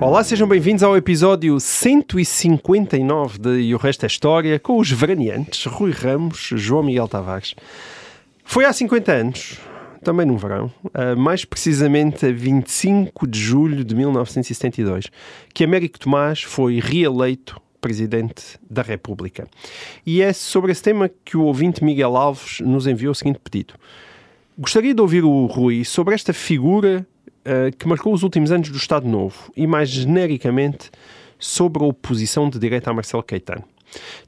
Olá, sejam bem-vindos ao episódio 159 de E o Resto é História, com os veraneantes Rui Ramos, João Miguel Tavares. Foi há 50 anos, também no verão, ah, mais precisamente a 25 de julho de 1972, que Américo Tomás foi reeleito Presidente da República. E é sobre esse tema que o ouvinte Miguel Alves nos enviou o seguinte pedido. Gostaria de ouvir o Rui sobre esta figura uh, que marcou os últimos anos do Estado Novo e, mais genericamente, sobre a oposição de direita a Marcelo Caetano.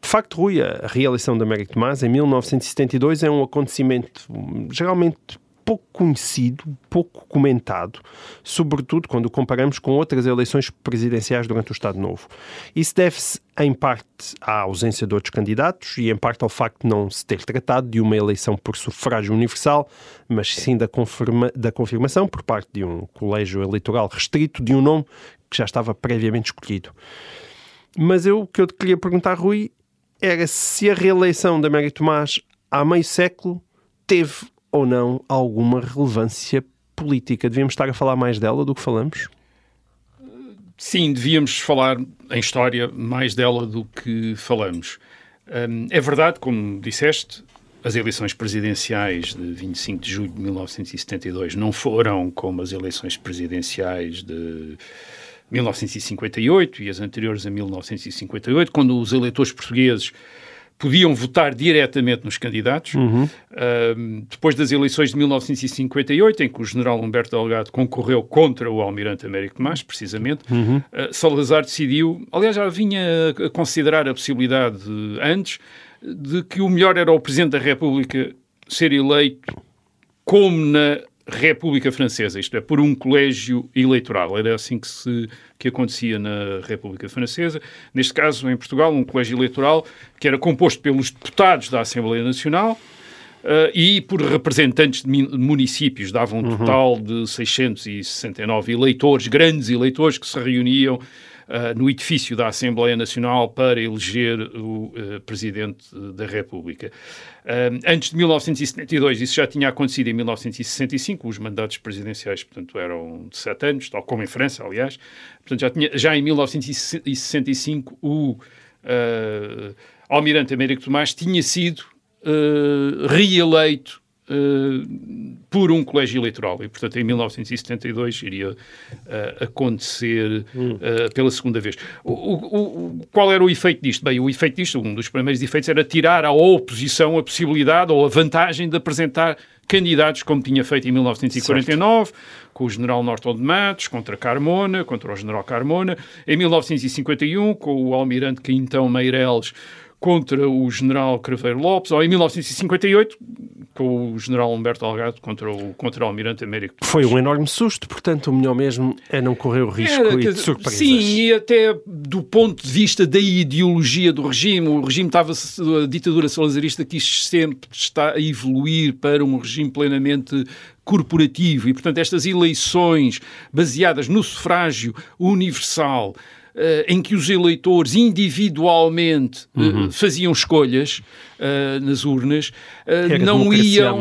De facto, Rui, a reeleição de Américo Tomás em 1972 é um acontecimento hum, geralmente pouco conhecido, pouco comentado, sobretudo quando o comparamos com outras eleições presidenciais durante o Estado Novo. Isso deve-se, em parte, à ausência de outros candidatos e, em parte, ao facto de não se ter tratado de uma eleição por sufrágio universal, mas sim da, confirma- da confirmação, por parte de um colégio eleitoral restrito, de um nome que já estava previamente escolhido. Mas eu, o que eu te queria perguntar, Rui, era se a reeleição de Américo Tomás há meio século teve ou não alguma relevância política. Devíamos estar a falar mais dela do que falamos? Sim, devíamos falar em história mais dela do que falamos. Hum, é verdade, como disseste, as eleições presidenciais de 25 de julho de 1972 não foram como as eleições presidenciais de 1958 e as anteriores a 1958, quando os eleitores portugueses podiam votar diretamente nos candidatos. Um, depois das eleições de 1958, em que o general Humberto Delgado concorreu contra o almirante Américo Tomás, precisamente, uh, Salazar decidiu, aliás, já vinha a considerar a possibilidade de, antes, de que o melhor era o Presidente da República ser eleito como na República Francesa, isto é, por um colégio eleitoral. Era assim que, se, que acontecia na República Francesa. Neste caso, em Portugal, um colégio eleitoral que era composto pelos deputados da Assembleia Nacional uh, e por representantes de municípios. Dava um total de 669 eleitores, grandes eleitores, que se reuniam Uh, no edifício da Assembleia Nacional para eleger o uh, Presidente da República. Uh, antes de 1972, isso já tinha acontecido em 1965, os mandatos presidenciais, portanto, eram de sete anos, tal como em França, aliás. Portanto, já, tinha, já em 1965, o Almirante Américo Tomás tinha sido reeleito Uh, por um colégio eleitoral e, portanto, em 1972 iria uh, acontecer uh, pela segunda vez. O, o, o, qual era o efeito disto? Bem, o efeito disto, um dos primeiros efeitos era tirar à oposição a possibilidade ou a vantagem de apresentar candidatos, como tinha feito em 1949, certo. com o general Norton de Matos, contra Carmona, contra o general Carmona, em 1951, com o almirante Quintão Meireles, contra o general Craveiro Lopes, ou em 1958, com o general Humberto Delgado contra o, contra o almirante Américo. Foi um enorme susto, portanto o melhor mesmo é não correr o risco Era, e de surpresas. Sim, e até do ponto de vista da ideologia do regime, o regime estava, a ditadura salazarista quis sempre estar a evoluir para um regime plenamente corporativo e, portanto, estas eleições baseadas no sufrágio universal, em que os eleitores individualmente uh, faziam escolhas uh, nas urnas, não iam,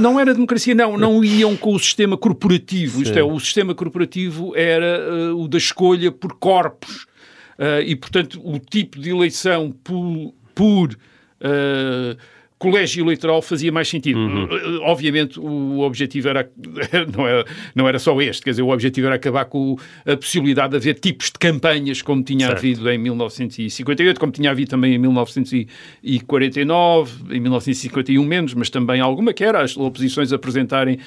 não era democracia, não, não iam com o sistema corporativo. Sim. Isto é, o sistema corporativo era o da escolha por corpos e, portanto, o tipo de eleição por, por colégio eleitoral fazia mais sentido. Uhum. Obviamente o objetivo era não, era não era só este, quer dizer, o objetivo era acabar com a possibilidade de haver tipos de campanhas como tinha certo. havido em 1958, como tinha havido também em 1949, em 1951 menos, mas também alguma que era as oposições apresentarem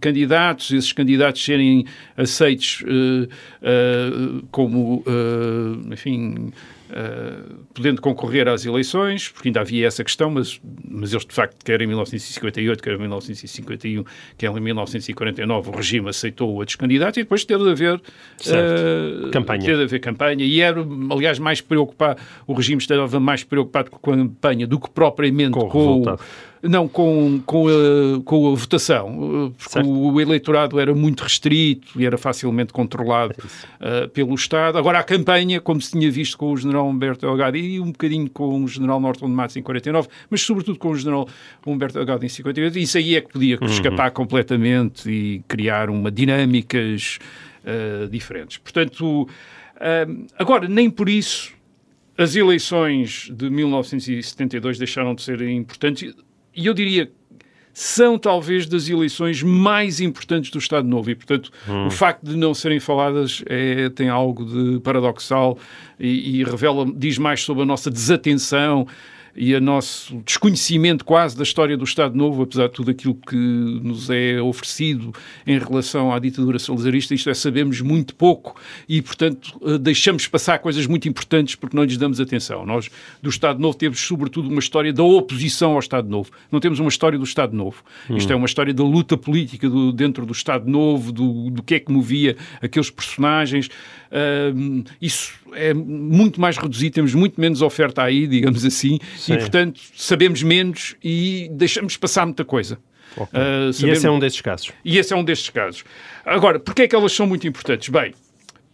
candidatos, esses candidatos serem aceitos uh, uh, como, uh, enfim uh, podendo concorrer às eleições, porque ainda havia essa questão, mas, mas eles de facto, quer em 1958, quer em 1951, quer em 1949, o regime aceitou outros candidatos e depois teve de haver uh, campanha. Teve de haver campanha. E era, aliás, mais preocupado, o regime estava mais preocupado com a campanha do que propriamente com, com o não, com, com, a, com a votação, porque certo. o eleitorado era muito restrito e era facilmente controlado uh, pelo Estado. Agora, a campanha, como se tinha visto com o general Humberto Delgado e um bocadinho com o general Norton de Matos em 49, mas sobretudo com o general Humberto Delgado em 58, isso aí é que podia uhum. escapar completamente e criar uma dinâmicas uh, diferentes. Portanto, uh, agora, nem por isso as eleições de 1972 deixaram de ser importantes e eu diria são talvez das eleições mais importantes do Estado Novo e, portanto, hum. o facto de não serem faladas é, tem algo de paradoxal e, e revela, diz mais sobre a nossa desatenção e o nosso desconhecimento quase da história do Estado Novo, apesar de tudo aquilo que nos é oferecido em relação à ditadura salazarista, isto é, sabemos muito pouco e, portanto, eh, deixamos passar coisas muito importantes porque não lhes damos atenção. Nós, do Estado Novo, temos sobretudo uma história da oposição ao Estado Novo. Não temos uma história do Estado Novo. Hum. Isto é uma história da luta política do, dentro do Estado Novo, do, do que é que movia aqueles personagens. Uh, isso é muito mais reduzido, temos muito menos oferta aí, digamos assim, Sim. e portanto sabemos menos e deixamos passar muita coisa. Okay. Uh, sabemos... E esse é um destes casos. E esse é um destes casos. Agora, porquê é que elas são muito importantes? Bem,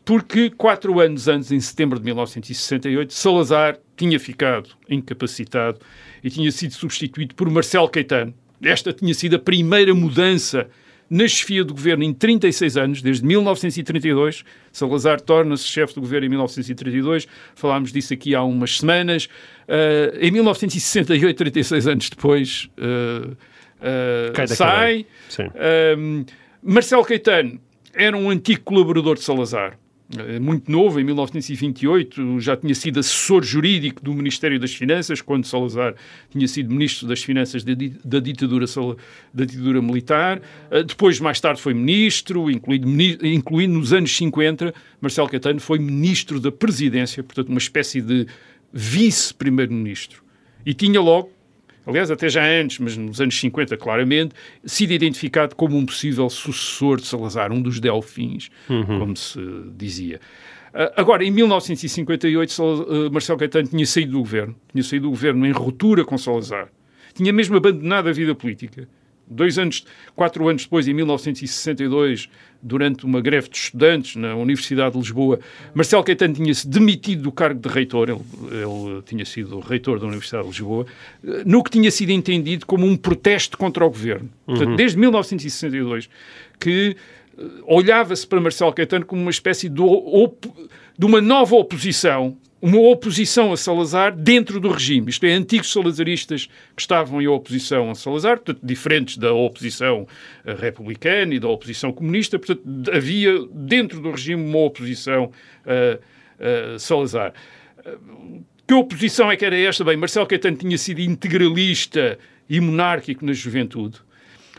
porque quatro anos antes, em setembro de 1968, Salazar tinha ficado incapacitado e tinha sido substituído por Marcelo Caetano. Esta tinha sido a primeira mudança na chefia do governo em 36 anos, desde 1932. Salazar torna-se chefe do governo em 1932. Falámos disso aqui há umas semanas. Uh, em 1968, 36 anos depois, uh, uh, sai. Marcelo Caetano era um antigo colaborador de Salazar. Eh, muito novo, em 1928, já tinha sido assessor jurídico do Ministério das Finanças, quando Salazar tinha sido ministro das Finanças da, ditadura, da ditadura militar. Eh, depois, mais tarde, foi ministro, incluindo, incluindo nos anos 50, Marcelo Caetano foi ministro da Presidência, portanto, uma espécie de vice-primeiro-ministro. E tinha logo, aliás, até já antes, mas nos anos 50, claramente, sido identificado como um possível sucessor de Salazar, um dos delfins, uhum. como se dizia. Uh, agora, em 1958, uh, Marcelo Caetano tinha saído do governo, tinha saído do governo em ruptura com Salazar, tinha mesmo abandonado a vida política dois anos, quatro anos depois, em 1962, durante uma greve de estudantes na Universidade de Lisboa, Marcelo Caetano tinha-se demitido do cargo de reitor, ele, ele, tinha sido reitor da Universidade de Lisboa, no que tinha sido entendido como um protesto contra o governo. Portanto, uhum. desde 1962, que eh, olhava-se para Marcelo Caetano como uma espécie de, de uma nova oposição uma oposição a Salazar dentro do regime. Isto é, antigos salazaristas que estavam em oposição a Salazar, portanto, diferentes da oposição eh, republicana e da oposição comunista, portanto, havia dentro do regime uma oposição a, a Salazar. Que oposição é que era esta? Bem, Marcelo Caetano tinha sido integralista e monárquico na juventude,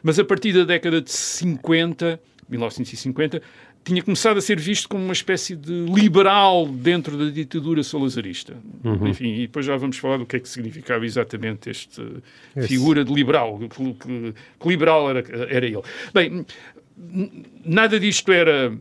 mas a partir da década de 50, 1950, tinha começado a ser visto como uma espécie de liberal dentro da ditadura salazarista. Uhum. Enfim, e depois já vamos falar do que é que significava exatamente esta figura de liberal, que, que, que liberal era, era ele. Bem, nada disto era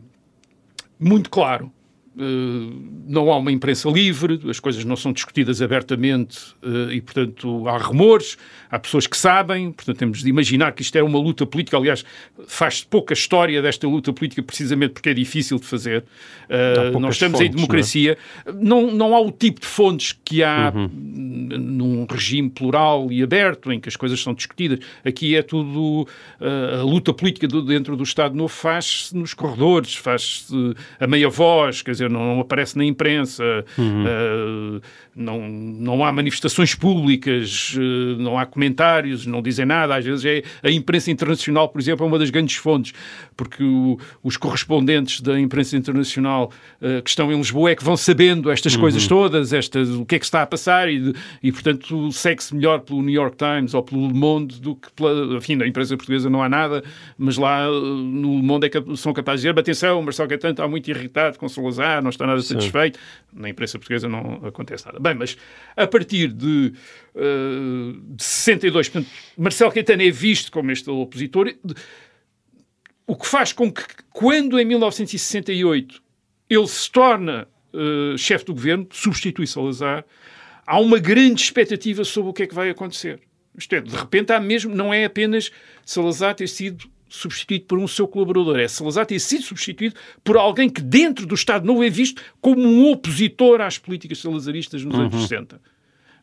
muito claro. Não há uma imprensa livre, as coisas não são discutidas abertamente uh, e, portanto, há rumores, há pessoas que sabem, portanto, temos de imaginar que isto é uma luta política. Aliás, faz pouca história desta luta política precisamente porque é difícil de fazer. Uh, nós estamos fontes, em democracia. Não, é? não, não, há o tipo de fontes que há uhum. num regime plural e aberto em que as coisas são discutidas. Aqui é tudo. a luta política dentro do Estado Novo faz-se nos corredores, faz-se a meia voz, quer dizer dizer, não, não aparece na imprensa, uhum. uh, não, não há manifestações públicas, uh, não há comentários, não dizem nada. Às vezes é a imprensa internacional, por exemplo, é uma das grandes fontes, porque o, os correspondentes da imprensa internacional uh, que estão em Lisboa é que vão sabendo estas uhum. coisas todas, estas, o que é que está a passar e, e portanto, segue-se melhor pelo New York Times ou pelo Le Monde do que pela, enfim, na imprensa portuguesa não há nada, mas lá no Le Monde é que são capazes de dizer, atenção, Marcelo Caetano está muito irritado com Salazar, não está nada satisfeito. Na imprensa portuguesa não acontece nada. Bem, mas a partir de, uh, de 62, portanto, Marcelo Caetano é visto como este opositor, o que faz com que, quando em 1968 ele se torna uh, chefe do governo, substitui Salazar, há uma grande expectativa sobre o que é que vai acontecer. Isto é, de repente há mesmo, não é apenas Salazar ter sido substituído por um seu colaborador, é Salazar ter sido substituído por alguém que dentro do Estado não é visto como um opositor às políticas salazaristas nos uhum. anos 60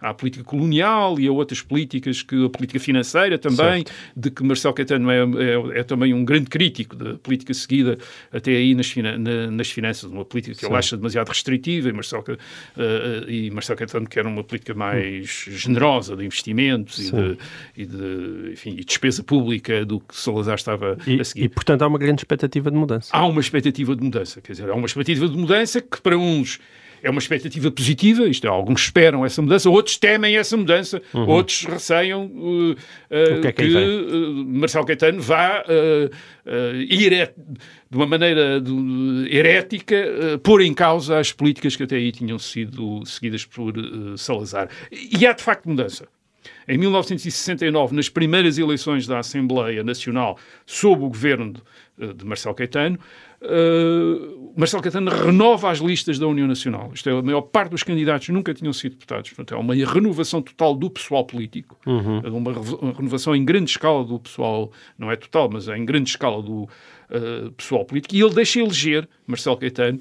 à política colonial e a outras políticas, que a política financeira também, certo. de que Marcelo Caetano é, é, é, também um grande crítico da política seguida até aí nas, fina, na, nas finanças, uma política que Sim. ele acha demasiado restritiva e Marcelo, uh, e Marcelo Caetano quer uma política mais hum. generosa de investimentos e de, e de, enfim, e despesa pública do que Salazar estava e, a seguir. E, portanto, há uma grande expectativa de mudança. Há uma expectativa de mudança, quer dizer, há uma expectativa de mudança que para uns é uma expectativa positiva, isto é, alguns esperam essa mudança, outros temem essa mudança, uhum. outros receiam uh, uh, que, é que uh, Marcelo Caetano vá ir de uma maneira de, herética pôr em causa as políticas que até aí tinham sido seguidas por Salazar. E há de facto mudança. Em 1969, nas primeiras eleições da Assembleia Nacional, sob o governo de, de Marcelo Caetano, uh, Marcelo Caetano renova as listas da União Nacional. Isto é, a maior parte dos candidatos nunca tinham sido deputados. Portanto, é uma renovação total do pessoal político, uhum. uma, uma, renovação em grande escala do pessoal, não é total, mas é em grande escala do uh, pessoal político. E ele deixa eleger, Marcelo Caetano,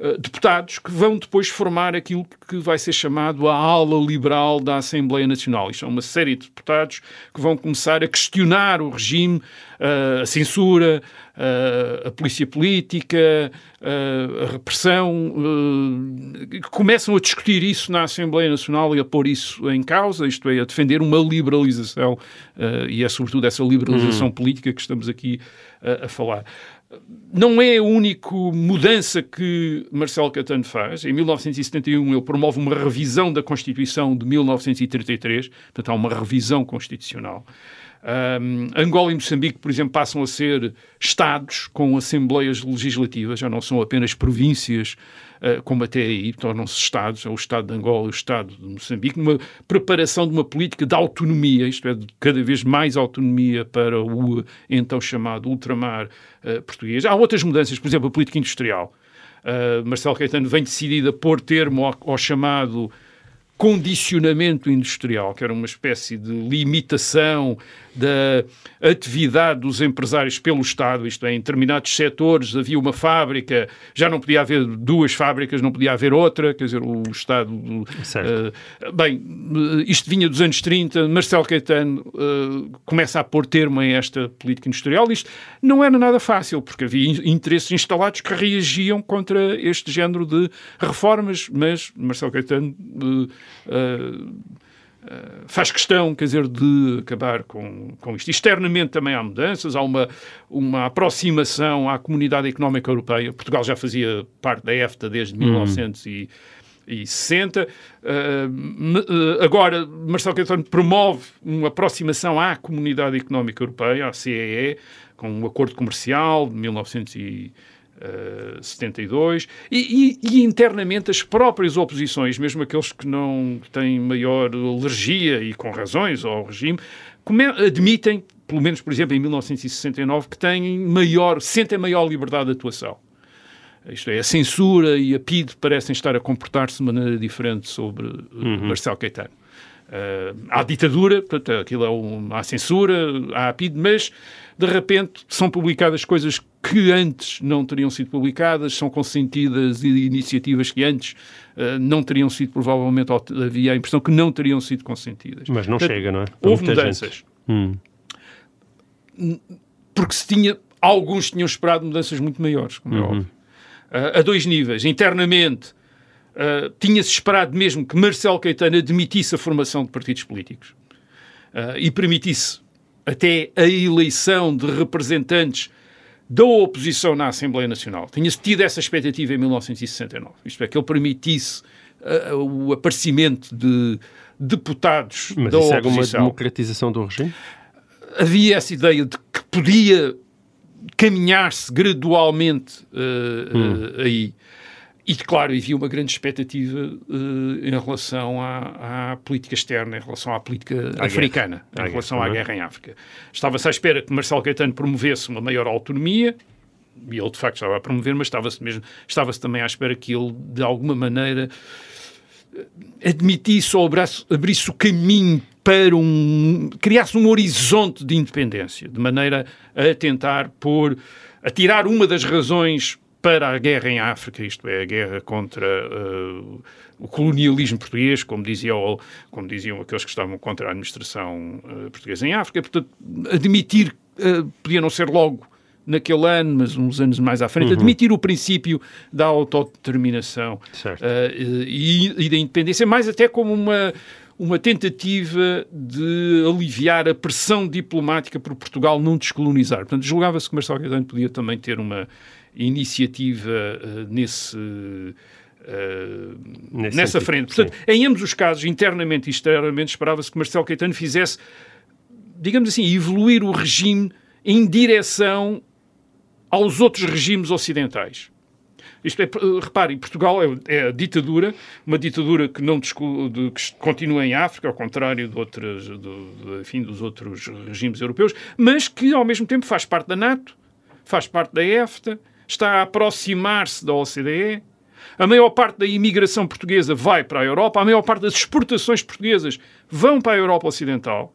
Uh, deputados que vão depois formar aquilo que vai ser chamado a ala liberal da Assembleia Nacional. Isto é uma série de deputados que vão começar a questionar o regime, uh, a censura, uh, a polícia política, a repressão, começam a discutir isso na Assembleia Nacional e a pôr isso em causa, isto é, a defender uma liberalização, e é sobretudo essa liberalização uhum. política que estamos aqui a falar não é a única mudança que Marcelo Catano faz. Em 1971 ele promove uma revisão da Constituição de 1933, portanto há uma revisão constitucional. Um, Angola e Moçambique, por exemplo, passam a ser Estados com assembleias legislativas, já não são apenas províncias, uh, como até aí, tornam-se Estados, é o Estado de Angola e o Estado de Moçambique, numa preparação de uma política de autonomia, isto é, de cada vez mais autonomia para o então chamado ultramar uh, português. Há outras mudanças, por exemplo, a política industrial. Uh, Marcelo Caetano vem decidido a pôr termo ao, ao chamado condicionamento industrial, que era uma espécie de limitação da atividade dos empresários pelo Estado, isto é, em determinados setores havia uma fábrica, já não podia haver duas fábricas, não podia haver outra, quer dizer, o Estado... Uh, bem, isto vinha dos anos 30, Marcelo Caetano uh, começa a pôr termo a esta política industrial, isto não era nada fácil, porque havia interesses instalados que reagiam contra este género de reformas, mas Marcelo Caetano... Uh, Uh, faz questão, quer dizer, de acabar com, com isto. Externamente também há mudanças, há uma, uma aproximação à comunidade económica europeia. Portugal já fazia parte da EFTA desde uhum. 1960. Uh, uh, agora, Marcelo Caetano promove uma aproximação à comunidade económica europeia, à CEE, com um acordo comercial de 1960. 72, e, e, e, internamente as próprias oposições, mesmo aqueles que não têm maior alergia, e com razões, ao regime, admitem, pelo menos, por exemplo, em 1969, que têm maior, sentem maior liberdade de atuação. Isto é, a censura e a PIDE parecem estar a comportar-se de maneira diferente sobre uh, uhum. Marcelo Caetano. Uh, há ditadura, portanto, aquilo é um, há censura, há PIDE, mas de repente são publicadas coisas que antes não teriam sido publicadas, são consentidas iniciativas que antes uh, não teriam sido, provavelmente, havia a impressão que não teriam sido consentidas. Mas não Portanto, chega, não é? Para houve mudanças. Hum. Porque se tinha, alguns tinham esperado mudanças muito maiores, como é uhum. é óbvio. Uh, a dois níveis. Internamente, uh, tinha-se esperado mesmo que Marcelo Caetano admitisse a formação de partidos políticos e permitisse até a eleição de representantes da oposição na Assembleia Nacional. Tinha-se tido essa expectativa em 1969. Isto é, que ele permitisse uh, o aparecimento de deputados Mas da isso oposição. é alguma democratização do regime? Havia essa ideia de que podia caminhar-se gradualmente uh, hum. uh, aí. E, claro, havia uma grande expectativa uh, em relação à, à, política externa, em relação à política à africana, guerra. em relação à, à guerra em África. Estava-se à espera que Marcelo Caetano promovesse uma maior autonomia, e ele de facto estava a promover, mas estava-se mesmo, estava-se também à espera que ele, de alguma maneira, admitisse ou abraço, abrisse o caminho para um. criasse um horizonte de independência, de maneira a tentar pôr. a tirar uma das razões para a guerra em África, isto é, a guerra contra uh, o colonialismo português, como, dizia, como diziam aqueles que estavam contra a administração uh, portuguesa em África. Portanto, admitir, uh, podia não ser logo naquele ano, mas uns anos mais à frente, uhum. admitir o princípio da autodeterminação e, e da independência, mais até como uma uma tentativa de aliviar a pressão diplomática por Portugal não descolonizar. Portanto, julgava-se que Marcelo Caetano podia também ter uma iniciativa uh, nesse. Uh, nessa sentido, frente. Portanto, sim. em ambos os casos, internamente e externamente, esperava-se que Marcelo Caetano fizesse, digamos assim, evoluir o regime em direção aos outros regimes ocidentais. Isto é, reparem, Portugal é, é, a ditadura, uma ditadura que não que continua em África, ao contrário de outras, do, enfim, dos outros regimes europeus, mas que ao mesmo tempo faz parte da NATO, faz parte da EFTA, está a aproximar-se da OCDE. A maior parte da imigração portuguesa vai para a Europa, a maior parte das exportações portuguesas vão para a Europa Ocidental.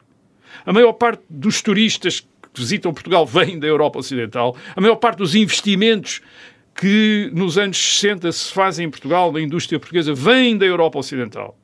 A maior parte dos turistas que visitam Portugal vêm da Europa Ocidental. A maior parte dos investimentos que nos anos 60 se fazem em Portugal, na indústria portuguesa, vêm da Europa Ocidental.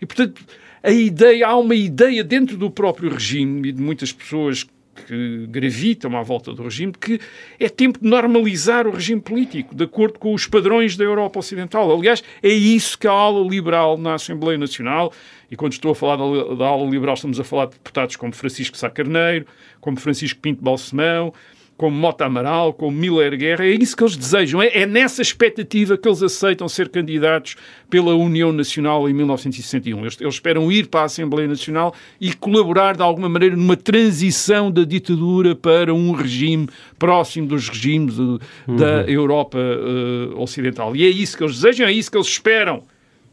E, portanto, a ideia, há uma ideia dentro do próprio regime e de muitas pessoas que gravitam à volta do regime, que é tempo de normalizar o regime político, de acordo com os padrões da Europa Ocidental. Aliás, é isso que a ala liberal na Assembleia Nacional, e quando estou a falar da, da ala liberal, estamos a falar de deputados como Francisco Sá Carneiro, como Francisco Pinto Balsemão, como Mota Amaral, como Miller Guerra, é isso que eles desejam. É, é, nessa expectativa que eles aceitam ser candidatos pela União Nacional em 1961. Eles, eles, esperam ir para a Assembleia Nacional e colaborar de alguma maneira numa transição da ditadura para um regime próximo dos regimes uh, uhum. da Europa uh, Ocidental. E é isso que eles desejam, é isso que eles esperam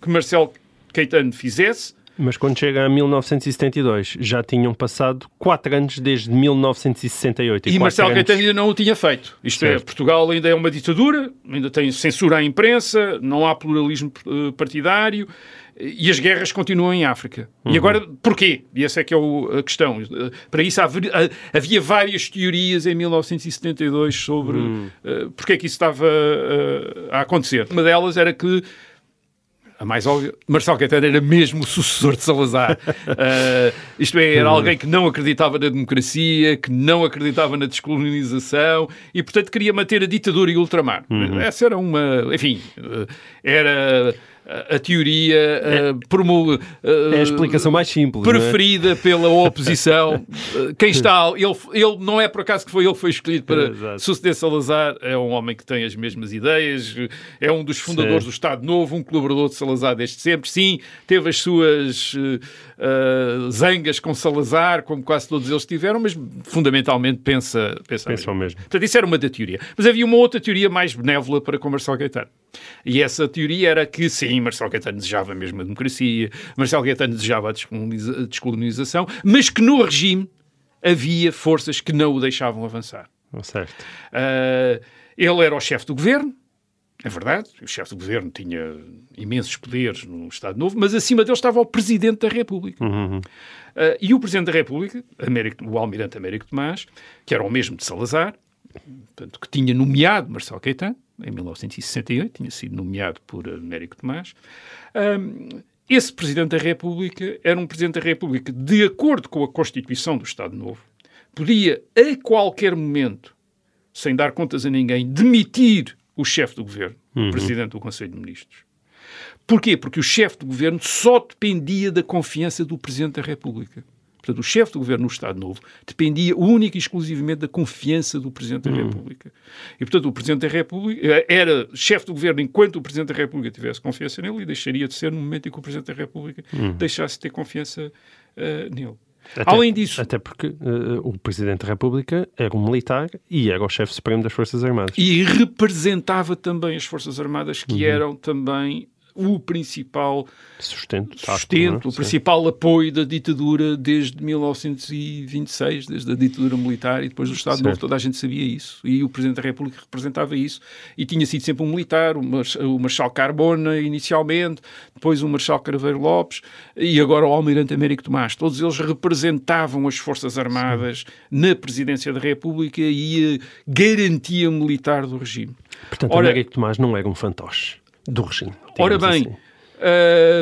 que Marcelo Caetano fizesse mas quando chega a 1972, já tinham passado quatro anos desde 1968. E, e Marcelo anos... Caetano ainda não o tinha feito. Isto é, certo. é, Portugal ainda é uma ditadura, ainda tem censura à imprensa, não há pluralismo eh, partidário e as guerras continuam em África. Uhum. E agora, porquê? E essa é que é a questão. Para isso havia várias teorias em 1972 sobre uhum. uh, porque é que isso estava uh, a acontecer. Uma delas era que a mais óbvia, Marcelo Caetano era mesmo o sucessor de Salazar. uh, isto é, era alguém que não acreditava na democracia, que não acreditava na descolonização e, portanto, queria manter a ditadura e o ultramar. Uhum. Essa era uma. Enfim, uh, era a teoria é, é a explicação mais simples é? preferida é? pela oposição. Quem está, ele, ele não é por acaso que foi ele que foi escolhido para é, suceder Salazar, é um homem que tem as mesmas ideias, é um dos fundadores Sim. do Estado Novo, um colaborador de Salazar desde sempre. Sim, teve as suas uh, zangas com Salazar, como quase todos eles tiveram, mas fundamentalmente pensa, pensa, pensa mesmo. mesmo. Portanto, isso era uma da teoria. Mas havia uma outra teoria mais benévola para com Marcelo Caetano. E essa teoria era que, sim, Marcelo Caetano desejava mesmo a democracia, Marcelo Caetano desejava a descolonização, mas que no regime havia forças que não o deixavam avançar. Certo. Uh, ele era o chefe do governo, é verdade, o chefe do governo tinha imensos poderes no Estado Novo, mas acima dele estava o Presidente da República. Uhum. Uh, e o Presidente da República, Américo, o Almirante Américo Tomás, que era o mesmo de Salazar, portanto, que tinha nomeado Marcelo Caetano, em 1968, tinha sido nomeado por Américo Tomás. Um, esse Presidente da República era um Presidente da República de acordo com a Constituição do Estado Novo, podia a qualquer momento, sem dar contas a ninguém, demitir o chefe do governo, uhum. o Presidente do Conselho de Ministros. Porquê? Porque o chefe do governo só dependia da confiança do Presidente da República. Portanto, o chefe do governo no Estado Novo dependia única e exclusivamente da confiança do Presidente da hum. República. E, portanto, o Presidente da República eh, era chefe do governo enquanto o Presidente da República tivesse confiança nele e deixaria de ser no momento em que o Presidente da República hum. deixasse de ter confiança uh, nele. Até, Além disso, Até porque eh, o Presidente da República era um militar e era o chefe supremo das Forças Armadas. e representava também as Forças Armadas, Uhum. que eram também o principal Sustento. sustento, é? o Sim. principal apoio da ditadura desde 1926, desde a ditadura militar e depois do Estado Certo. Novo, toda a gente sabia isso. E o Presidente da República representava isso. E tinha sido sempre um militar, o, Mar o Marshal Carbona inicialmente, depois o Marshal Craveiro Lopes e agora o Almirante Américo Tomás. Todos eles representavam as Forças Armadas na Presidência da República e a garantia militar do regime. Portanto, Ora- Américo Tomás não era um fantoche do regime. Ora bem, assim.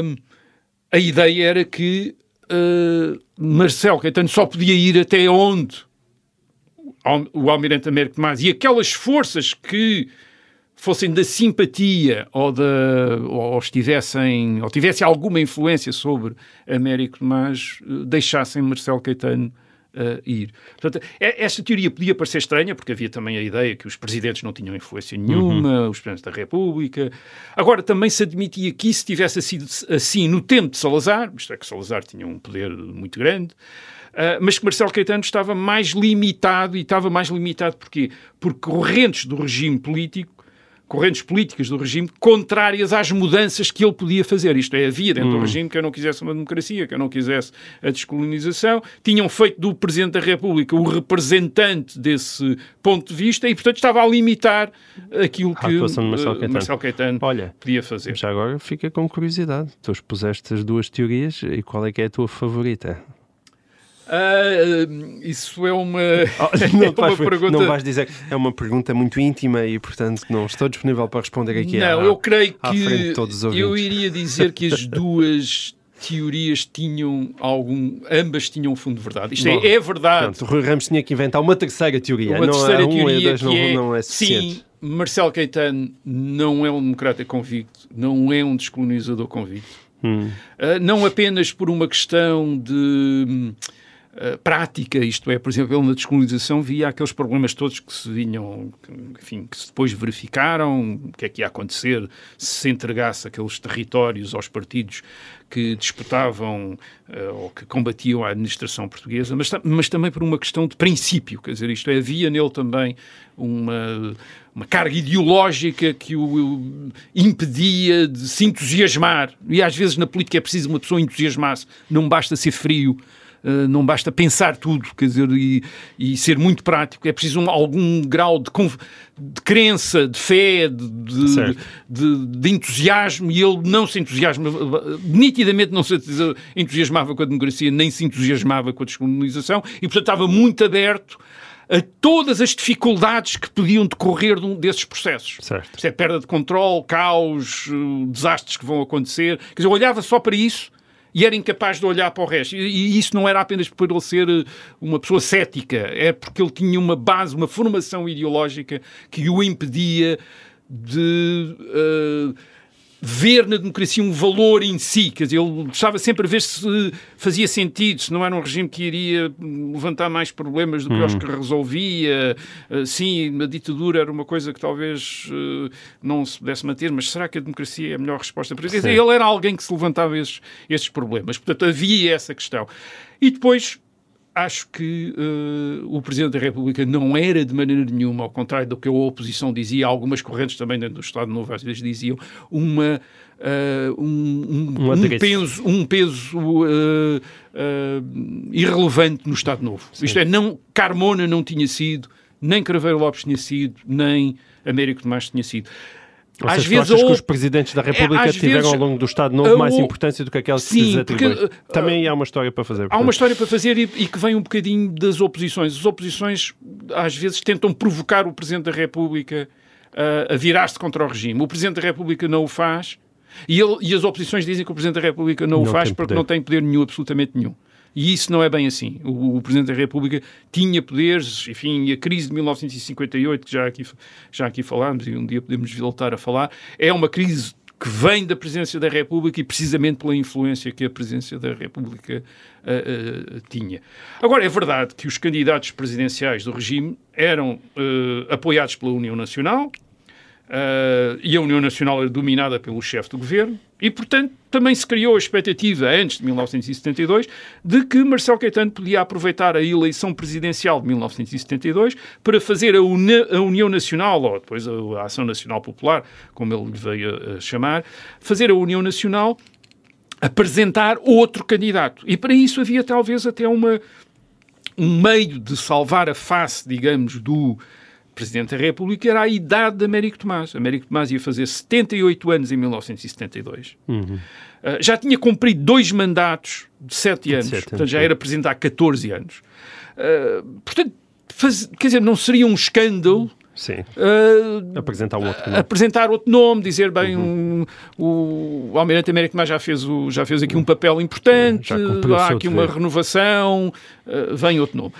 hum, a ideia era que hum, Marcelo Caetano só podia ir até onde o Almirante Américo Tomás e aquelas forças que fossem da simpatia ou, da, ou estivessem ou tivessem alguma influência sobre Américo Tomás deixassem Marcelo Caetano eh, ir. Portanto, e- esta teoria podia parecer estranha, porque havia também a ideia que os presidentes não tinham influência nenhuma, os presidentes da República. Agora, também se admitia que isso tivesse sido assim no tempo de Salazar, isto é, que Salazar tinha um poder muito grande, Uh, mas que Marcelo Caetano estava mais limitado e estava mais limitado porquê? Por correntes do regime político, correntes políticas do regime contrárias às mudanças que ele podia fazer. Isto é, havia dentro do regime que eu não quisesse uma democracia, que eu não quisesse a descolonização. Tinham feito do Presidente da República o representante desse ponto de vista e, portanto, estava a limitar aquilo A que Marcelo uh, Caetano. Marcelo Caetano Olha, podia fazer. Já agora fica com curiosidade. Tu expuseste as duas teorias e qual é que é a tua favorita? Ah, isso é uma, não, é uma pergunta... não vais dizer. É uma pergunta muito íntima e, portanto, não estou disponível para responder aqui. Não, à- eu creio que eu iria dizer que as duas teorias tinham algum, ambas tinham fundo de verdade. Isto é, é verdade. Pronto, o Rui Ramos tinha que inventar uma terceira teoria. Uma não, terceira um teoria que não, é, não é suficiente. sim, Marcelo Caetano não é um democrata convicto, não é um descolonizador convicto. Hum. Uh, não apenas por uma questão de hum, uh, prática, isto é, por exemplo, ele na descolonização via aqueles problemas todos que se vinham, enfim, que depois verificaram, o que é que ia acontecer se se entregasse aqueles territórios aos partidos que disputavam uh, ou que combatiam a administração portuguesa, mas, mas também por uma questão de princípio, quer dizer, isto é, havia nele também uma, uma carga ideológica que o impedia de se entusiasmar. E às vezes na política é preciso uma pessoa entusiasmar-se, não basta ser frio. Uh, não basta pensar tudo, quer dizer, e, e ser muito prático. É preciso um- algum grau de, de crença, de fé, de, de- de entusiasmo. E ele não se entusiasma, nitidamente não se entusiasmava com a democracia, nem se entusiasmava com a descolonização, e portanto estava muito aberto a todas as dificuldades que podiam decorrer de um desses processos. Certo. Isto é perda de controle, caos, eh, desastres que vão acontecer. Quer dizer, olhava só para isso e era incapaz de olhar para o resto. E, isso não era apenas por ele ser eh, uma pessoa cética, é porque ele tinha uma base, uma formação ideológica que o impedia de eh, ver na democracia um valor em si. Quer dizer, ele estava sempre a ver se fazia sentido, se não era um regime que iria levantar mais problemas do que os que resolvia. Eh, sim, a ditadura era uma coisa que talvez eh, não se pudesse manter, mas será que a democracia é a melhor resposta para isso? Quer dizer. Ele era alguém que se levantava esses, esses problemas. Portanto, havia essa questão. E depois acho que eh, o Presidente da República não era de maneira nenhuma, ao contrário do que a oposição dizia, algumas correntes também dentro do Estado Novo às vezes diziam, uma, eh, um, um- Um peso, um peso eh, irrelevante no Estado Novo. Isto é, não, Carmona não tinha sido, nem Craveiro Lopes tinha sido, nem Américo Tomás tinha sido. Ou seja, tu achas a que os presidentes da República às tiveram vezes, ao longo do Estado Novo a mais o- importância do que aquelas que Sim, se lhes porque, uh, Também há uma história para fazer. Há uma portanto. história para fazer e, e que vem um bocadinho das oposições. As oposições às vezes tentam provocar o Presidente da República uh, a virar-se contra o regime. O Presidente da República não o faz e, ele- e as oposições dizem que o Presidente da República não, o Não faz tem porque poder. não tem poder nenhum, absolutamente nenhum. E isso não é bem assim. O, o Presidente da República tinha poderes, enfim, a crise de 1958, que já aqui, já aqui falámos e um dia podemos voltar a falar, é uma crise que vem da presidência da República e precisamente pela influência que a presidência da República ah, ah, tinha. Agora, é verdade que os candidatos presidenciais do regime eram ah, apoiados pela União Nacional, Uh, e a União Nacional era dominada pelo chefe do governo, e, portanto, também se criou a expectativa, antes de 1972, de que Marcelo Caetano podia aproveitar a eleição presidencial de 1972 para fazer a, a União Nacional, ou depois a, Ação Nacional Popular, como ele veio a chamar, fazer a União Nacional apresentar outro candidato. E para isso havia talvez até uma, um meio de salvar a face, digamos, do Presidente da República era a idade de Américo Tomás. Américo Tomás ia fazer 78 anos em 1972. Uhum. Uh, já tinha cumprido dois mandatos de 7 anos, sete portanto já era Presidente há 14 anos. Uh, portanto, faz, quer dizer, não seria um escândalo Sim. Uh, apresentar outro nome. Apresentar outro nome, dizer, bem, uhum. um, o, Almirante Américo Tomás já fez, o, já fez aqui um papel importante, há aqui uma renovação, uh, vem outro nome.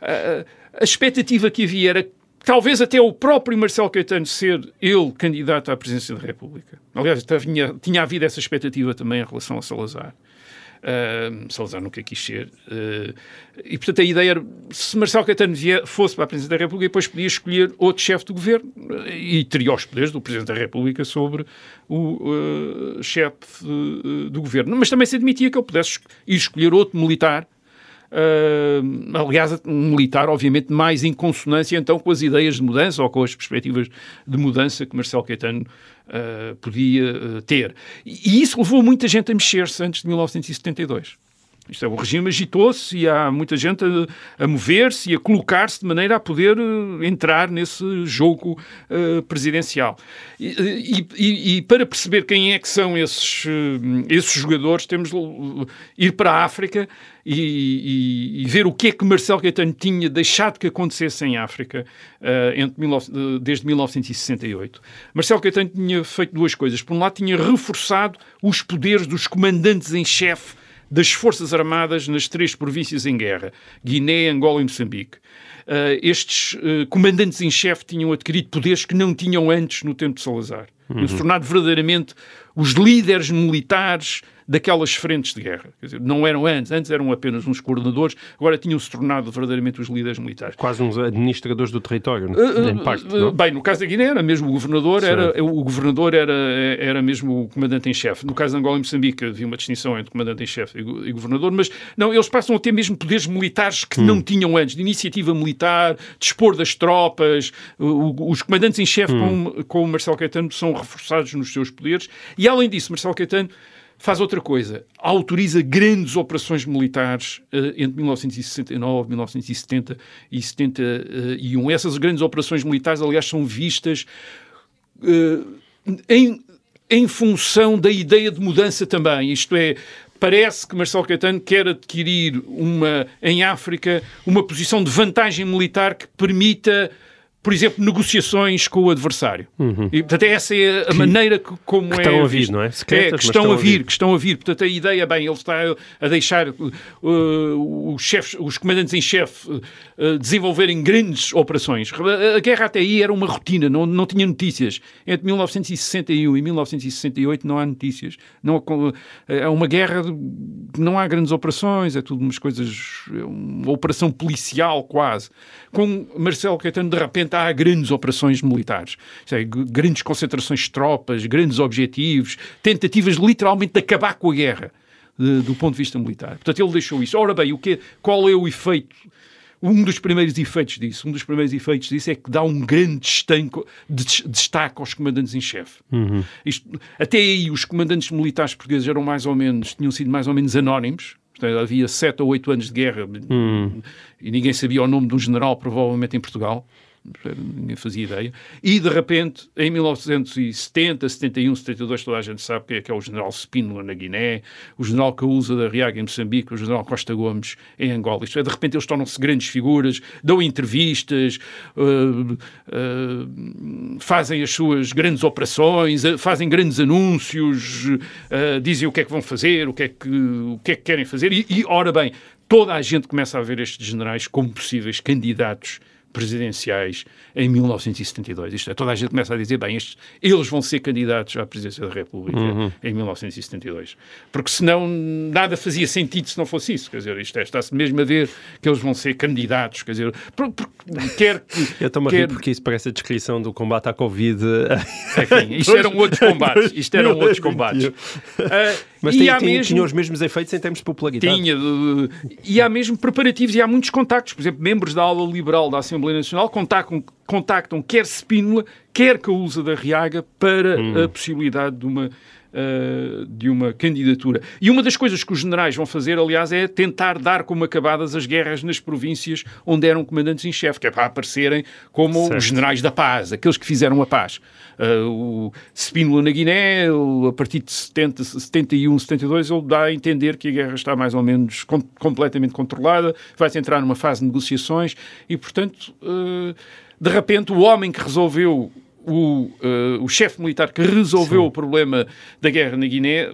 Uh, a expectativa que havia era talvez até o próprio Marcelo Caetano ser ele candidato à presidência da República. Aliás, tinha, tinha havido essa expectativa também em relação a Salazar. Uh, Salazar nunca quis ser. Uh, e, portanto, a ideia era, se Marcelo Caetano vier, fosse para a Presidência da República, depois podia escolher outro chefe do governo e teria os poderes do Presidente da República sobre o uh, chefe do governo. Mas também se admitia que ele pudesse ir escolher outro militar Uh, aliás, um militar, obviamente, mais em consonância então com as ideias de mudança ou com as perspectivas de mudança que Marcelo Caetano uh, podia uh, ter. E, isso levou muita gente a mexer-se antes de 1972. Isto é, o regime agitou-se e há muita gente a, a mover-se e a colocar-se de maneira a poder entrar nesse jogo uh, presidencial. E, e, e, para perceber quem é que são esses, uh, esses jogadores, temos de ir para a África e, ver o que é que Marcelo Caetano tinha deixado que acontecesse em África entre, desde 1968. Marcelo Caetano tinha feito duas coisas. Por um lado, tinha reforçado os poderes dos comandantes em chefe das Forças Armadas nas três províncias em guerra, Guiné, Angola e Moçambique. Uh, estes uh, comandantes em chefe tinham adquirido poderes que não tinham antes no tempo de Salazar. Uhum. Tinham se tornado verdadeiramente os líderes militares daquelas frentes de guerra. Dizer, não eram antes, antes eram apenas uns coordenadores, agora tinham-se tornado verdadeiramente os líderes militares. Quase uns administradores do território, uh, em parte, uh, Bem, no caso da Guiné era mesmo o governador, era, o governador era, era mesmo o comandante-em-chefe. No caso de Angola e Moçambique havia uma distinção entre comandante-em-chefe e, governador, mas não, eles passam a ter mesmo poderes militares que hum. não tinham antes, de iniciativa militar, dispor das tropas, os comandantes-em-chefe hum. com, com o Marcelo Caetano são reforçados nos seus poderes e, além disso, Marcelo Caetano faz outra coisa. Autoriza grandes operações militares uh, entre 1969, 1970 e 71. Essas grandes operações militares, aliás, são vistas uh, em, em função da ideia de mudança também. Isto é, parece que Marcelo Caetano quer adquirir uma, em África uma posição de vantagem militar que permita por exemplo, negociações com o adversário. Uhum. E, portanto, essa é a que, maneira que, como que é. Estão a vir, não é? Secretas, é que estão, estão, a vir, que estão a vir. Portanto, a ideia, bem, ele está a deixar uh, os, chefes, os comandantes em chefe uh, desenvolverem grandes operações. A, a, guerra até aí era uma rotina, não, não tinha notícias. Entre 1961 e 1968 não há notícias. Não, é uma guerra, de, não há grandes operações, é tudo umas coisas, é uma operação policial quase. Com Marcelo Caetano, de repente, há grandes operações militares, é, grandes concentrações de tropas, grandes objetivos, tentativas literalmente de acabar com a guerra de, do ponto de vista militar. Portanto, ele deixou isso. Ora bem, o que, qual é o efeito? Um dos primeiros efeitos disso, um dos primeiros efeitos disso é que dá um grande destaque, destaque aos comandantes em chefe. Uhum. até aí, os comandantes militares portugueses eram mais ou menos, tinham sido mais ou menos anónimos, Portanto, havia sete ou oito anos de guerra hum. e ninguém sabia o nome de um general, provavelmente em Portugal ninguém fazia ideia. E, de repente, em 1970, 71, 72, toda a gente sabe quem é que é o general Spínola na Guiné, o general Causa da Riaga em Moçambique, o general Costa Gomes em Angola. Isto é, de repente eles tornam-se grandes figuras, dão entrevistas, uh, uh, fazem as suas grandes operações, uh, fazem grandes anúncios, dizem o que é que vão fazer, o que é que, o que, é que querem fazer. E, e, ora bem, toda a gente começa a ver estes generais como possíveis candidatos presidenciais em 1972. Isto é, toda a gente começa a dizer, bem, estes, eles vão ser candidatos à presidência da República Uhum. em 1972. Porque senão nada fazia sentido se não fosse isso. Quer dizer, isto é, está-se mesmo a ver que eles vão ser candidatos. Quer dizer, por, por, quer que... Eu estou-me a quer- rir porque isso parece a descrição do combate à Covid. Enfim, isto eram outros combates. Isto eram outros combates. Ah, Mas tem, tem- mesmo... tinha os mesmos efeitos em termos de popularidade. Tinha, e há mesmo preparativos e há muitos contactos. Por exemplo, membros da ala liberal da Assembleia Nacional contactam, contactam quer Spínola, quer Caúza da Riaga para Hum. a possibilidade de uma, ah, de uma candidatura. E uma das coisas que os generais vão fazer, aliás, é tentar dar como acabadas as guerras nas províncias onde eram comandantes em chefe, que é para aparecerem como Certo. os generais da paz, aqueles que fizeram a paz. Ah, o Spínola na Guiné, a partir de 70, 71, 72, ele dá a entender que a guerra está mais ou menos com- completamente controlada, vai-se entrar numa fase de negociações e, portanto, ah, de repente, o homem que resolveu o, ah, o chefe militar que resolveu o problema da guerra na Guiné,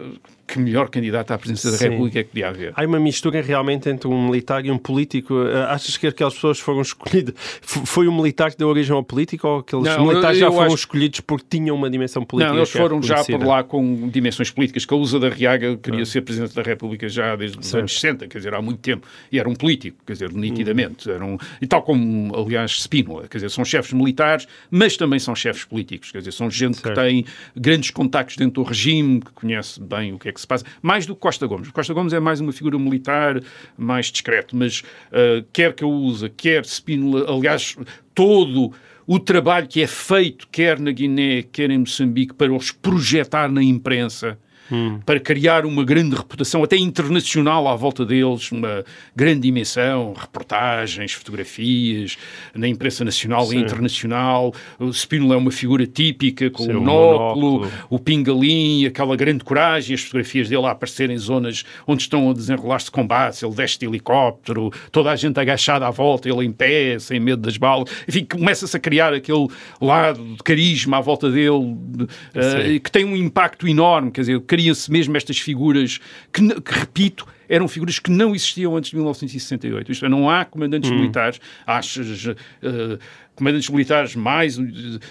que melhor candidato à presidência da. República é que podia haver. Há uma mistura realmente entre um militar e um político. Uh, Achas que aquelas pessoas foram escolhidas? Foi o militar que deu origem ao político ou aqueles Não, militares já foram acho- escolhidos porque tinham uma dimensão política? Não, eles é foram já por lá com dimensões políticas. Calusa da Riaga queria ser Presidente da República já desde os anos 60, quer dizer, há muito tempo. E era um político, quer dizer, nitidamente. Era um, e tal como, aliás, Spínola, quer dizer, são chefes militares, mas também são chefes políticos, quer dizer, são gente Certo. que tem grandes contactos dentro do regime, que conhece bem o que é que se passa. Mais do que Costa Gomes. Costa Gomes é mais uma figura militar, mais discreto, mas ah, quer Caúza, quer Spínola, aliás, todo o trabalho que é feito, quer na Guiné, quer em Moçambique, para os projetar na imprensa, para criar uma grande reputação, até internacional à volta deles, uma grande dimensão, reportagens, fotografias, na imprensa nacional e internacional. O Spínola é uma figura típica, com Sim, o monóculo, monóculo. o pingalim, aquela grande coragem, as fotografias dele a aparecer em zonas onde estão a desenrolar-se combates, ele desce de helicóptero, toda a gente agachada à volta, ele em pé, sem medo das balas. Enfim, começa-se a criar aquele lado de carisma à volta dele, de- eh, que tem um impacto enorme, quer dizer, cria-se mesmo estas figuras que, que, repito, eram figuras que não existiam antes de 1968. Isto é, não há comandantes militares, há eh, comandantes militares mais,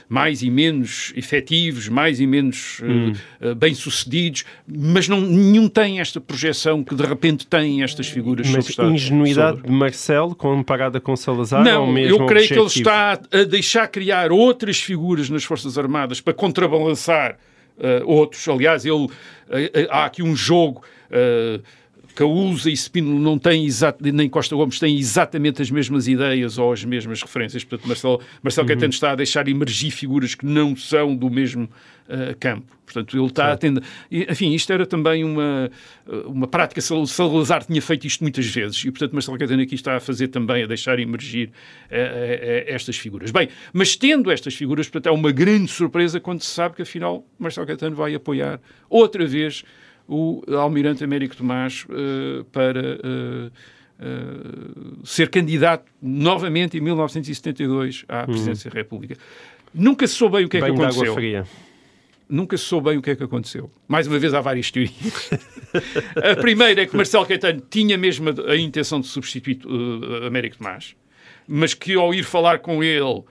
mais e menos efetivos, mais e menos eh, eh, bem-sucedidos, mas não, nenhum tem esta projeção que de repente tem estas figuras sobre Mas Estado- ingenuidade sobre- de Marcelo comparada com Salazar ou não, mesmo eu creio que ele objetivo? está a deixar criar outras figuras nas Forças Armadas para contrabalançar outros. Aliás, ele, eh, eh, há aqui um jogo. Uh, Caúza e Spínola não têm nem Costa Gomes têm exatamente as mesmas ideias ou as mesmas referências. Portanto, Marcelo, Marcelo Caetano está a deixar emergir figuras que não são do mesmo uh, campo. Portanto, ele está a tender... e, Enfim, isto era também uma, uh, uma prática. Sal- Salazar tinha feito isto muitas vezes e, portanto, Marcelo Caetano aqui está a fazer também, a deixar emergir eh, eh, estas figuras. Bem, mas tendo estas figuras, portanto, é uma grande surpresa quando se sabe que, afinal, Marcelo Caetano vai apoiar outra vez o Almirante Américo Tomás eh, para eh, eh, ser candidato novamente em 1972 à presidência da República. Nunca se soube bem o que é que aconteceu. Nunca se soube bem o que é que aconteceu. Mais uma vez, há várias teorias. a primeira é que Marcelo Caetano tinha mesmo a, a intenção de substituir uh, Américo Tomás, mas que ao ir falar com ele,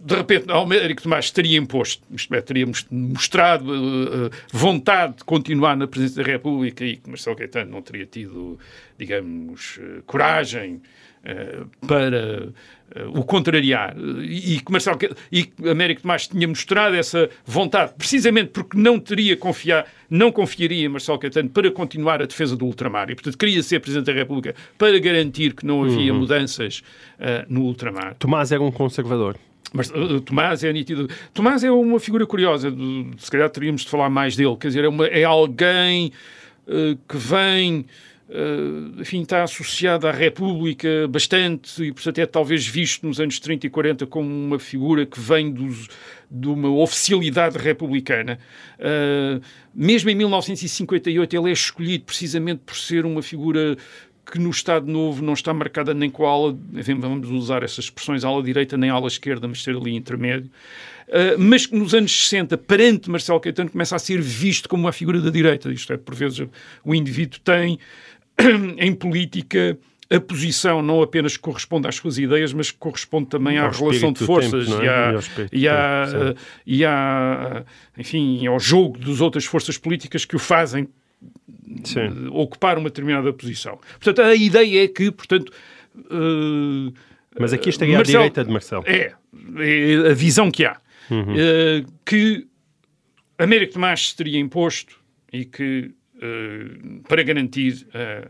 de repente, Américo Tomás teria imposto, isto é, teria mos- mostrado uh, vontade de continuar na presidência da República e que Marcelo Caetano não teria tido, digamos, uh, coragem uh, para uh, o contrariar. E que Marcelo e que Américo Tomás tinha mostrado essa vontade, precisamente porque não teria confiar, não confiaria em Marcelo Caetano para continuar a defesa do ultramar. E, portanto, queria ser Presidente da República para garantir que não havia mudanças uh, no ultramar. Tomás era um conservador. Mas uh, Tomás é nítido. Tomás é uma figura curiosa, se calhar teríamos de falar mais dele. Quer dizer, é, uma- é alguém uh, que vem, uh, enfim, está associado à República bastante e, portanto, é talvez visto nos anos 30 e 40 como uma figura que vem dos, de uma oficialidade republicana. Uh, mesmo em 1958, ele é escolhido precisamente por ser uma figura que no Estado Novo não está marcada nem com a ala, enfim, vamos usar essas expressões, ala direita nem ala esquerda, mas ser ali intermédio, uh, mas que nos anos 60, perante Marcelo Caetano, começa a ser visto como uma figura da direita. Isto é, por vezes, o indivíduo tem em política a posição não apenas corresponde às suas ideias, mas corresponde também à Ao relação de forças tempo, é? e, à, E à, e à, enfim, ao jogo das outras forças políticas que o fazem Sim. ocupar uma determinada posição. Portanto, a ideia é que, portanto, eh, Mas aqui estaria à Marcelo- direita de Marcelo. é, é a visão que há. Uhum. Eh, que Américo Tomás se teria imposto e que, eh, para garantir eh,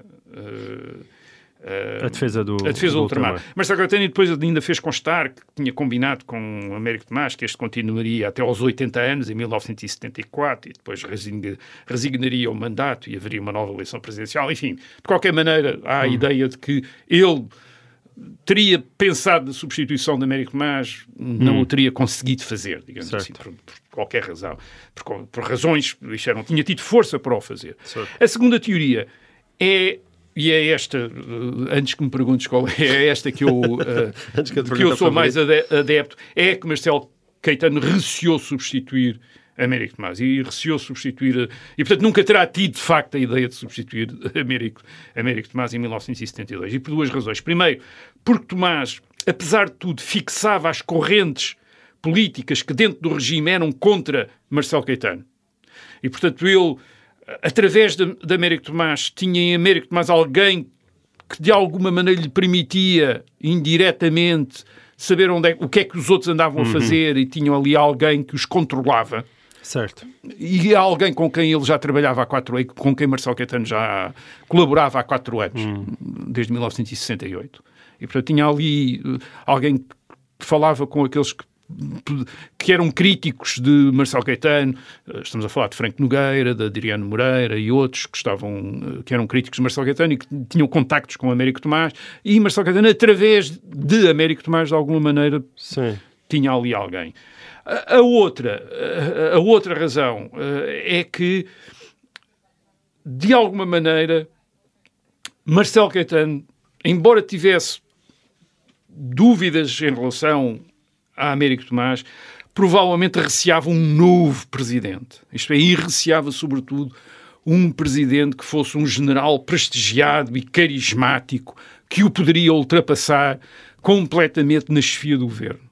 eh, A defesa do, a defesa do ultramar. ultramar. Mas Sagatani depois ainda fez constar que tinha combinado com Américo Tomás que este continuaria até aos 80 anos, em 1974, e depois resigna- resignaria o mandato e haveria uma nova eleição presidencial. Enfim, de qualquer maneira, há a Hum. ideia de que ele teria pensado na substituição de Américo Tomás, não o teria conseguido fazer, digamos Certo. assim, por, por qualquer razão. Por, por razões, não tinha tido força para o fazer. Certo. A segunda teoria é, e é esta, eh, antes que me perguntes qual é, é esta que eu, eh, que eu te que eu sou mais ade- adepto, é que Marcelo Caetano receou substituir Américo Tomás e receou substituir, eh, e portanto nunca terá tido de facto a ideia de substituir Américo, Américo Tomás em 1972. E por duas razões. Primeiro, porque Tomás, apesar de tudo, fixava as correntes políticas que dentro do regime eram contra Marcelo Caetano. E, portanto, ele, através de, de Américo Tomás, tinha em Américo Tomás alguém que de alguma maneira lhe permitia, indiretamente, saber onde é, o que é que os outros andavam a fazer e tinham ali alguém que os controlava. Certo. E alguém com quem ele já trabalhava há quatro anos, com quem Marcelo Caetano já colaborava há quatro anos, desde 1968. E, portanto, tinha ali eh, alguém que falava com aqueles que que eram críticos de Marcelo Caetano, eh, estamos a falar de Franco Nogueira, de Adriano Moreira e outros que estavam, eh, que eram críticos de Marcelo Caetano e que tinham contactos com Américo Tomás, e Marcelo Caetano, através de Américo Tomás, de alguma maneira, Sim. tinha ali alguém. A, a outra, a, a outra razão eh, é que, de alguma maneira, Marcelo Caetano, embora tivesse dúvidas em relação a Américo Tomás, provavelmente receava um novo presidente. Isto é, e receava, sobretudo, um presidente que fosse um general prestigiado e carismático, que o poderia ultrapassar completamente na chefia do governo.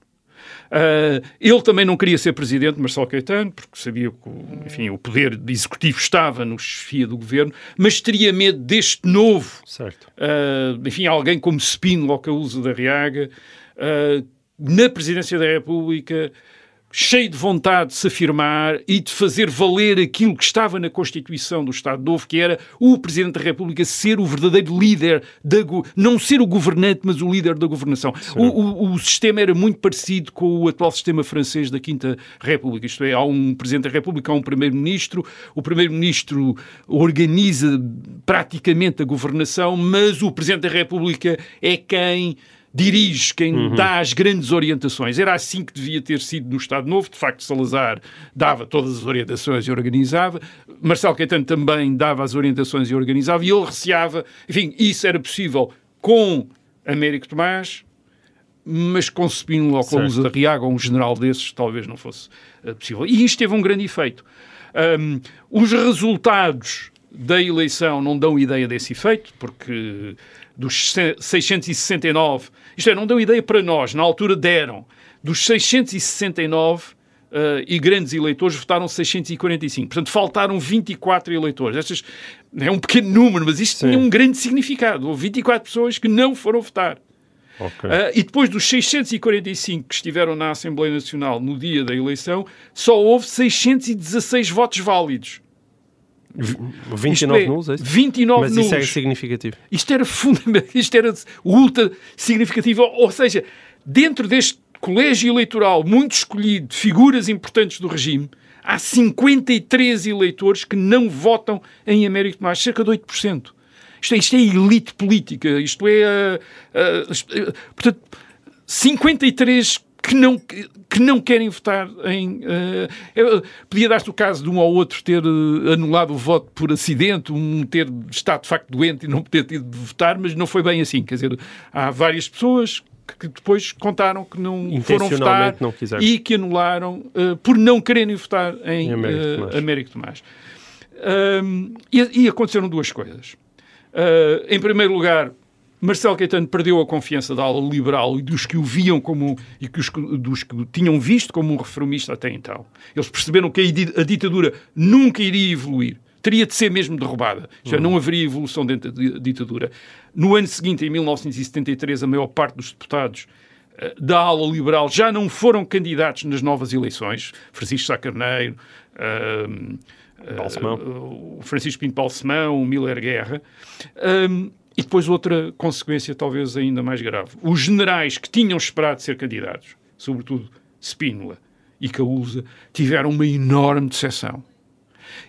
Uh, ele também não queria ser presidente, Marcelo Caetano, porque sabia que o, enfim, o poder executivo estava no chefia do governo, mas teria medo deste novo Certo. uh, enfim, alguém como Spínola, Causa da Riaga, uh, na presidência da República, cheio de vontade de se afirmar e de fazer valer aquilo que estava na Constituição do Estado Novo, que era o Presidente da República ser o verdadeiro líder, da não ser o governante, mas o líder da governação. O, o- o sistema era muito parecido com o atual sistema francês da Quinta República, isto é, há um Presidente da República, há um Primeiro-Ministro, o Primeiro-Ministro organiza praticamente a governação, mas o Presidente da República é quem dirige, quem dá as grandes orientações. Era assim que devia ter sido no Estado Novo. De facto, Salazar dava todas as orientações e organizava. Marcelo Caetano também dava as orientações e organizava. E ele receava... Enfim, isso era possível com Américo Tomás, mas com Spínola ou com Certo. Lusa da Riaga ou um general desses, talvez não fosse eh, possível. E isto teve um grande efeito. Ahm, os resultados da eleição não dão ideia desse efeito, porque dos se- 669, isto é, não dão ideia para nós, na altura deram, dos 669 eh, e grandes eleitores votaram 645. Portanto, faltaram 24 eleitores. Estas é um pequeno número, mas isto Sim. tinha um grande significado. Houve 24 pessoas que não foram votar. Ok. Ah, e depois dos 645 que estiveram na Assembleia Nacional no dia da eleição, só houve 616 votos válidos. Isto 29 é, nulos, é isso? 29 Mas nulos. isso é significativo. Isto era fundamental, isto era ultra significativo. Ou seja, dentro deste colégio eleitoral muito escolhido, de figuras importantes do regime, há 53 eleitores que não votam em Américo Tomás, cerca de 8%. Isto é, isto é elite política, isto é. isto- ah, portanto, 53 que não, que não querem votar em. eu podia dar-te o caso de um ou outro ter ah, anulado o voto por acidente, um ter estado de facto doente e não ter tido de votar, mas não foi bem assim. Quer dizer, há várias pessoas que- depois contaram que não foram votar não e que anularam ah, por não quererem votar em Em Américo Tomás. Américo Tomás. E, e aconteceram duas coisas. Ah, em primeiro lugar, Marcelo Caetano perdeu a confiança da ala liberal e dos que o viam como e que os, dos que o tinham visto como um reformista até então. Eles perceberam que a, ditadura nunca iria evoluir. Teria de ser mesmo derrubada. Já não haveria evolução dentro da ditadura. No ano seguinte, em 1973, a maior parte dos deputados uh, da ala liberal já não foram candidatos nas novas eleições. Francisco Sá Carneiro, uh, uh, o Francisco Pinto Balsemão, o Miller Guerra. Um, e depois outra consequência talvez ainda mais grave. Os generais que tinham esperado ser candidatos, sobretudo Spínola e Caúza, tiveram uma enorme decepção.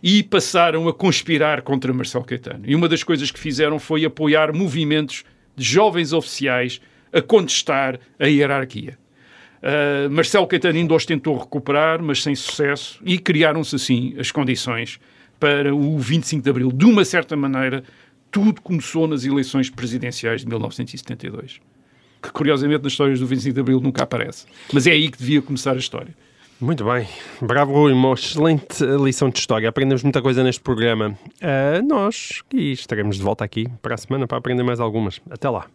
E passaram a conspirar contra Marcelo Caetano. E uma das coisas que fizeram foi apoiar movimentos de jovens oficiais a contestar a hierarquia. Uh, Marcelo Caetano ainda os tentou recuperar, mas sem sucesso, e criaram-se assim as condições para o 25 de Abril. De uma certa maneira, tudo começou nas eleições presidenciais de 1972. Que curiosamente nas histórias do 25 de Abril nunca aparece. Mas é aí que devia começar a história. Muito bem. Bravo, Rui. Uma excelente lição de história. Aprendemos muita coisa neste programa. Uh, nós e estaremos de volta aqui para a semana para aprender mais algumas. Até lá.